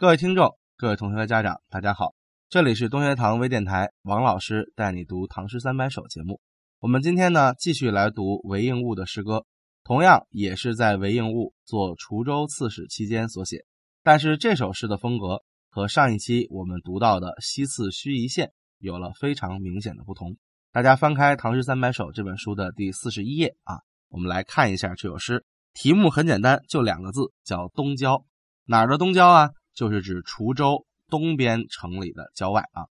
各位听众、各位同学和家长，大家好，这里是东学堂微电台，王老师带你读《唐诗三百首》节目。我们今天呢，继续来读韦应物的诗歌，同样也是在韦应物做滁州刺史期间所写。但是这首诗的风格和上一期我们读到的《西次盱眙县》有了非常明显的不同。大家翻开《唐诗三百首》这本书的第四十一页啊，我们来看一下这首诗。题目很简单，就两个字，叫东郊。哪儿的东郊啊？就是指滁州东边城里的郊外啊。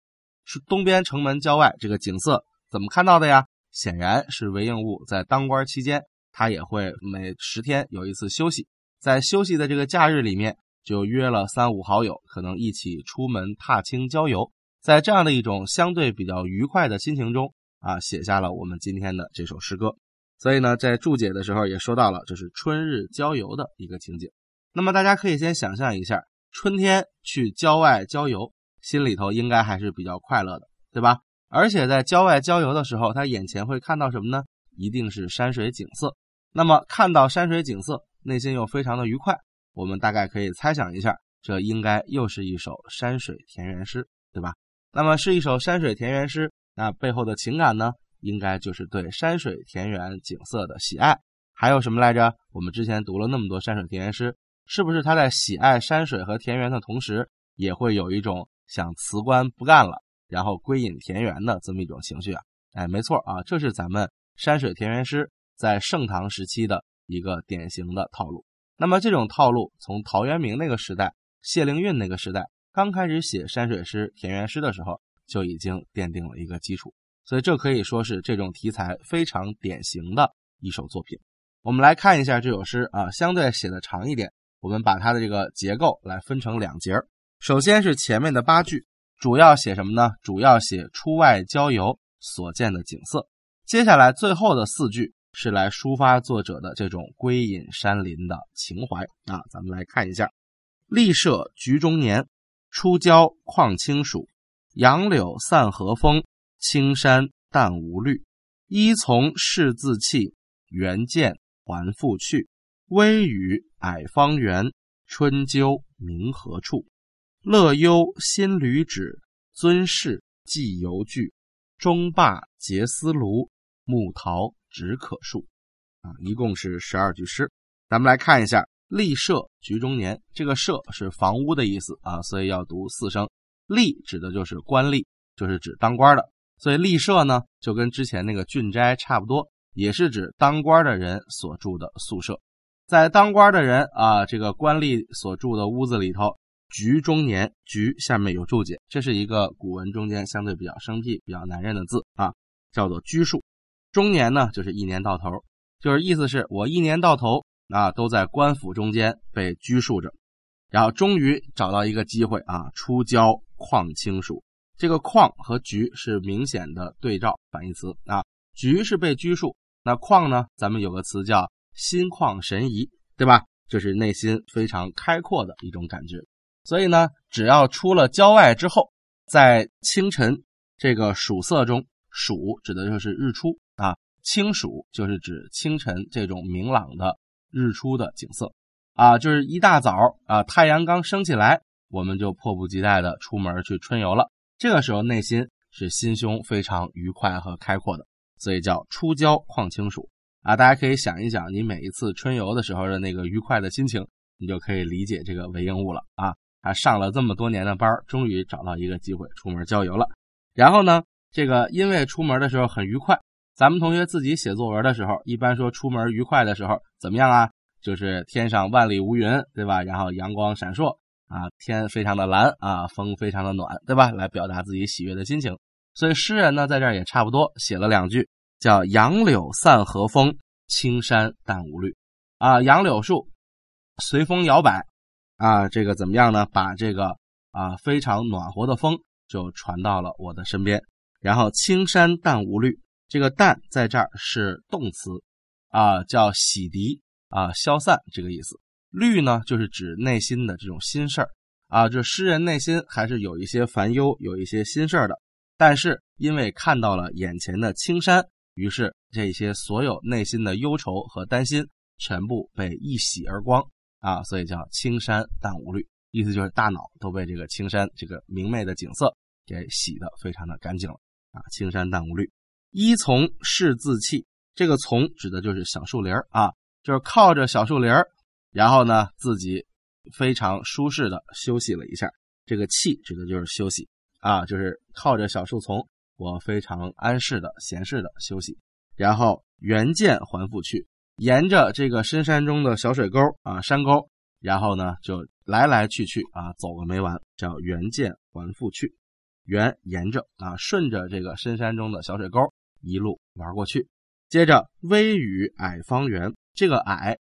是东边城门郊外这个景色怎么看到的呀？显然是韦应物在当官期间，他也会每十天有一次休息，在休息的这个假日里面，就约了三五好友，可能一起出门踏青郊游，在这样的一种相对比较愉快的心情中啊，写下了我们今天的这首诗歌。所以呢，在注解的时候也说到了，这是春日郊游的一个情景。那么大家可以先想象一下，春天去郊外郊游，心里头应该还是比较快乐的，对吧？而且在郊外郊游的时候，他眼前会看到什么呢？一定是山水景色。那么看到山水景色，内心又非常的愉快。我们大概可以猜想一下，这应该又是一首山水田园诗，对吧？那么是一首山水田园诗，那背后的情感呢，应该就是对山水田园景色的喜爱。还有什么来着？我们之前读了那么多山水田园诗，是不是他在喜爱山水和田园的同时，也会有一种想辞官不干了？然后归隐田园的这么一种情绪啊，哎，没错啊，这是咱们山水田园诗在盛唐时期的一个典型的套路。那么这种套路从陶渊明那个时代、谢灵运那个时代刚开始写山水诗、田园诗的时候，就已经奠定了一个基础。所以这可以说是这种题材非常典型的一首作品。我们来看一下这首诗啊，相对写的长一点，我们把它的这个结构来分成两节首先是前面的八句。主要写什么呢？主要写出外郊游所见的景色。接下来最后的四句是来抒发作者的这种归隐山林的情怀啊。咱们来看一下：立舍局中年，出郊况清暑。杨柳散和风，青山淡无绿。依从事自弃，原见还复去。微雨矮方圆，春究明何处？乐悠新旅止，尊士寄游具。中罢结丝庐，木桃只可数。啊，一共是十二句诗。咱们来看一下“立舍局中年”。这个“舍”是房屋的意思啊，所以要读四声。“立”指的就是官吏，就是指当官的。所以“立舍”呢，就跟之前那个郡斋差不多，也是指当官的人所住的宿舍。在当官的人啊，这个官吏所住的屋子里头。局中年，局下面有注解，这是一个古文中间相对比较生僻、比较难认的字啊，叫做拘束。中年呢，就是一年到头，就是意思是我一年到头啊都在官府中间被拘束着，然后终于找到一个机会啊，出郊旷清暑。这个旷和局是明显的对照反义词啊，局是被拘束，那旷呢，咱们有个词叫心旷神怡，对吧？就是内心非常开阔的一种感觉。所以呢，只要出了郊外之后，在清晨这个曙色中，曙指的就是日出啊，清曙就是指清晨这种明朗的日出的景色啊，就是一大早啊，太阳刚升起来，我们就迫不及待的出门去春游了。这个时候内心是心胸非常愉快和开阔的，所以叫出郊旷清暑啊。大家可以想一想，你每一次春游的时候的那个愉快的心情，你就可以理解这个韦应物了啊。他上了这么多年的班，终于找到一个机会出门郊游了。然后呢，这个因为出门的时候很愉快。咱们同学自己写作文的时候，一般说出门愉快的时候怎么样啊？就是天上万里无云，对吧？然后阳光闪烁啊，天非常的蓝啊，风非常的暖，对吧？来表达自己喜悦的心情。所以诗人呢，在这儿也差不多写了两句，叫“杨柳散和风，青山淡无绿”。啊，杨柳树随风摇摆。啊，这个怎么样呢？把这个啊非常暖和的风就传到了我的身边。然后青山淡无绿，这个淡在这儿是动词啊，叫洗涤啊消散这个意思。绿呢，就是指内心的这种心事儿啊。这诗人内心还是有一些烦忧，有一些心事儿的。但是因为看到了眼前的青山，于是这些所有内心的忧愁和担心全部被一洗而光。啊，所以叫青山淡无绿，意思就是大脑都被这个青山这个明媚的景色给洗得非常的干净了啊，青山淡无虑。依从是自弃，这个从指的就是小树林儿啊，就是靠着小树林儿然后呢自己非常舒适的休息了一下。这个弃指的就是休息啊，就是靠着小树丛，我非常安适的闲适的休息。然后原见还复去，沿着这个深山中的小水沟啊山沟，然后呢就来来去去啊走个没完，叫原见还复去。原沿着啊顺着这个深山中的小水沟。一路玩过去，接着微雨矮方圆，这个矮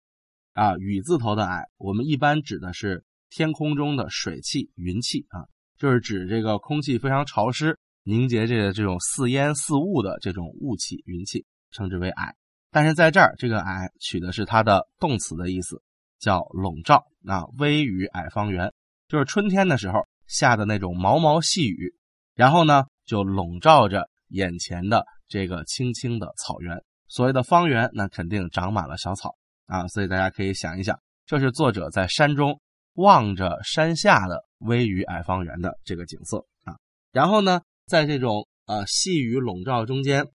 啊，雨字头的矮，我们一般指的是天空中的水汽、云气啊，就是指这个空气非常潮湿、凝结这个这种似烟似雾的这种雾气、云气，称之为矮。但是在这儿，这个矮取的是它的动词的意思，叫笼罩啊。微雨矮方圆，就是春天的时候下的那种毛毛细雨，然后呢就笼罩着眼前的。这个青青的草原，所谓的方圆，那肯定长满了小草啊，所以大家可以想一想，这是作者在山中望着山下的微雨矮方圆的这个景色啊。然后呢，在这种呃细雨笼罩中间，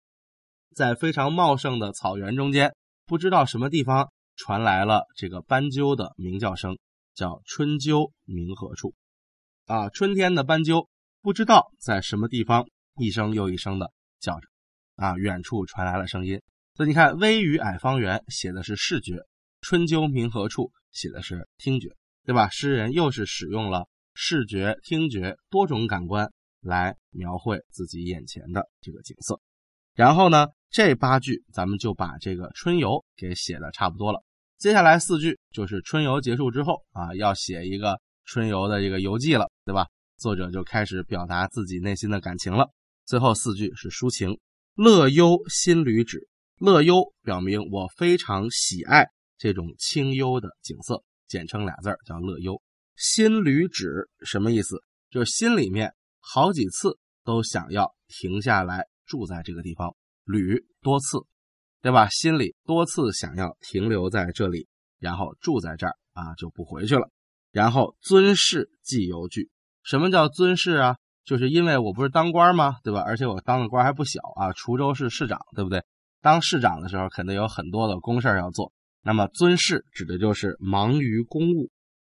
在非常茂盛的草原中间，不知道什么地方传来了这个斑鸠的鸣叫声，叫春鸠鸣何处啊？春天的斑鸠不知道在什么地方，一声又一声的叫着。啊，远处传来了声音，所以你看，微雨矮方圆写的是视觉，春鸠鸣何处写的是听觉，对吧？诗人又是使用了视觉、听觉多种感官来描绘自己眼前的这个景色。然后呢，这八句咱们就把这个春游给写的差不多了。接下来四句就是春游结束之后啊，要写一个春游的这个游记了，对吧？作者就开始表达自己内心的感情了。最后四句是抒情。乐幽心旅止，乐幽表明我非常喜爱这种清幽的景色，简称俩字儿叫乐幽。心旅止什么意思？就是心里面好几次都想要停下来住在这个地方，旅多次，对吧？心里多次想要停留在这里，然后住在这儿啊，就不回去了。然后尊事即游句，什么叫尊事啊？就是因为我不是当官吗？对吧？而且我当的官还不小啊，滁州市市长，对不对？当市长的时候，肯定有很多的公事要做。那么尊事指的就是忙于公务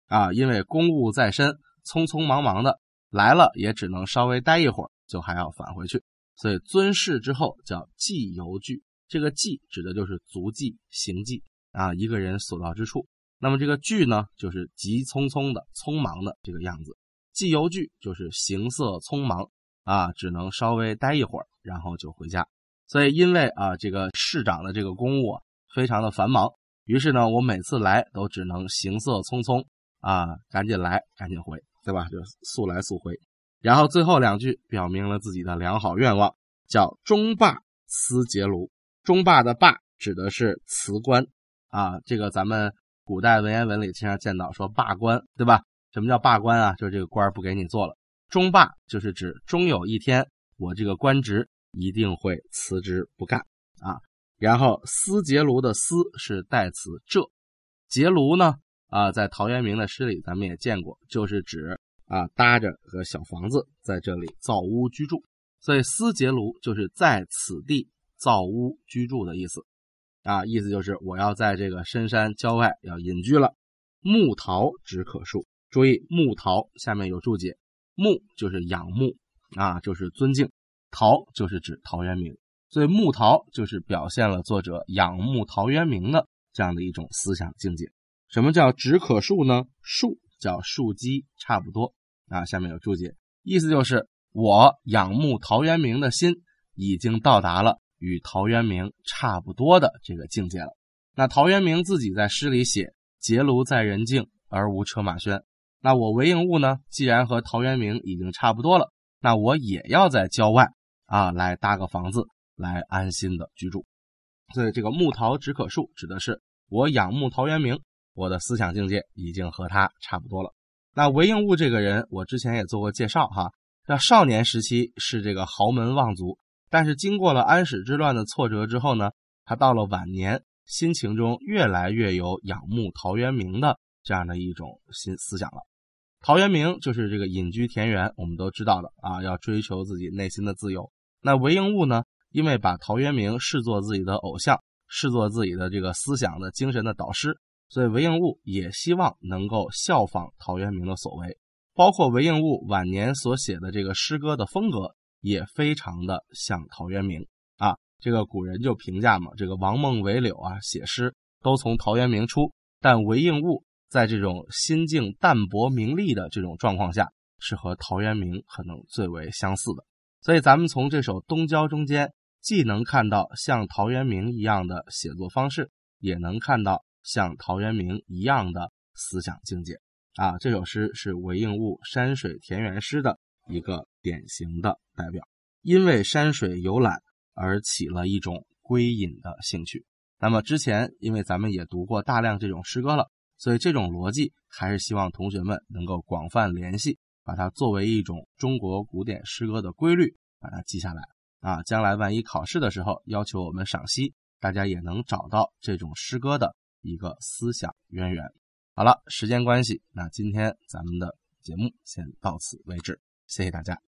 啊，因为公务在身，匆匆忙忙的来了，也只能稍微待一会儿，就还要返回去。所以尊事之后叫寄游句，这个寄指的就是足迹、行迹啊，一个人所到之处。那么这个句呢，就是急匆匆的、匆忙的这个样子。寄游句就是行色匆忙啊，只能稍微待一会儿，然后就回家。所以因为啊，这个市长的这个公务啊，非常的繁忙，于是呢，我每次来都只能行色匆匆啊，赶紧来，赶紧回，对吧？就速来速回。然后最后两句表明了自己的良好愿望，叫中罢思节庐。中罢的罢指的是辞官啊，这个咱们古代文言文里经常见到说罢官，对吧？什么叫罢官啊？就是这个官不给你做了。终罢就是指终有一天，我这个官职一定会辞职不干啊。然后思结庐的思是代词这，结庐呢啊，在陶渊明的诗里咱们也见过，就是指啊搭着个小房子在这里造屋居住。所以思结庐就是在此地造屋居住的意思啊，意思就是我要在这个深山郊外要隐居了。木桃只可数。注意，木陶下面有注解，木就是仰慕啊，就是尊敬；陶就是指陶渊明，所以木陶就是表现了作者仰慕陶渊明的这样的一种思想境界。什么叫止可数呢？数叫数基，差不多啊。下面有注解，意思就是我仰慕陶渊明的心已经到达了与陶渊明差不多的这个境界了。那陶渊明自己在诗里写“结庐在人境，而无车马喧”。那我韦应物呢？既然和陶渊明已经差不多了，那我也要在郊外啊来搭个房子，来安心的居住。所以这个木桃止可数，指的是我仰慕陶渊明，我的思想境界已经和他差不多了。那韦应物这个人，我之前也做过介绍哈。那少年时期是这个豪门望族，但是经过了安史之乱的挫折之后呢，他到了晚年，心情中越来越有仰慕陶渊明的这样的一种新思想了。陶渊明就是这个隐居田园，我们都知道的啊，要追求自己内心的自由。那韦应物呢，因为把陶渊明视作自己的偶像，视作自己的这个思想的精神的导师，所以韦应物也希望能够效仿陶渊明的所为。包括韦应物晚年所写的这个诗歌的风格，也非常的像陶渊明啊。这个古人就评价嘛，这个王孟韦柳啊，写诗都从陶渊明出，但韦应物在这种心境淡泊名利的这种状况下，是和陶渊明可能最为相似的。所以咱们从这首《东郊》中间，既能看到像陶渊明一样的写作方式，也能看到像陶渊明一样的思想境界。啊，这首诗是韦应物山水田园诗的一个典型的代表。因为山水游览而起了一种归隐的兴趣。那么之前，因为咱们也读过大量这种诗歌了，所以这种逻辑还是希望同学们能够广泛联系，把它作为一种中国古典诗歌的规律，把它记下来。啊，将来万一考试的时候要求我们赏析，大家也能找到这种诗歌的一个思想渊源。好了，时间关系，那今天咱们的节目先到此为止，谢谢大家。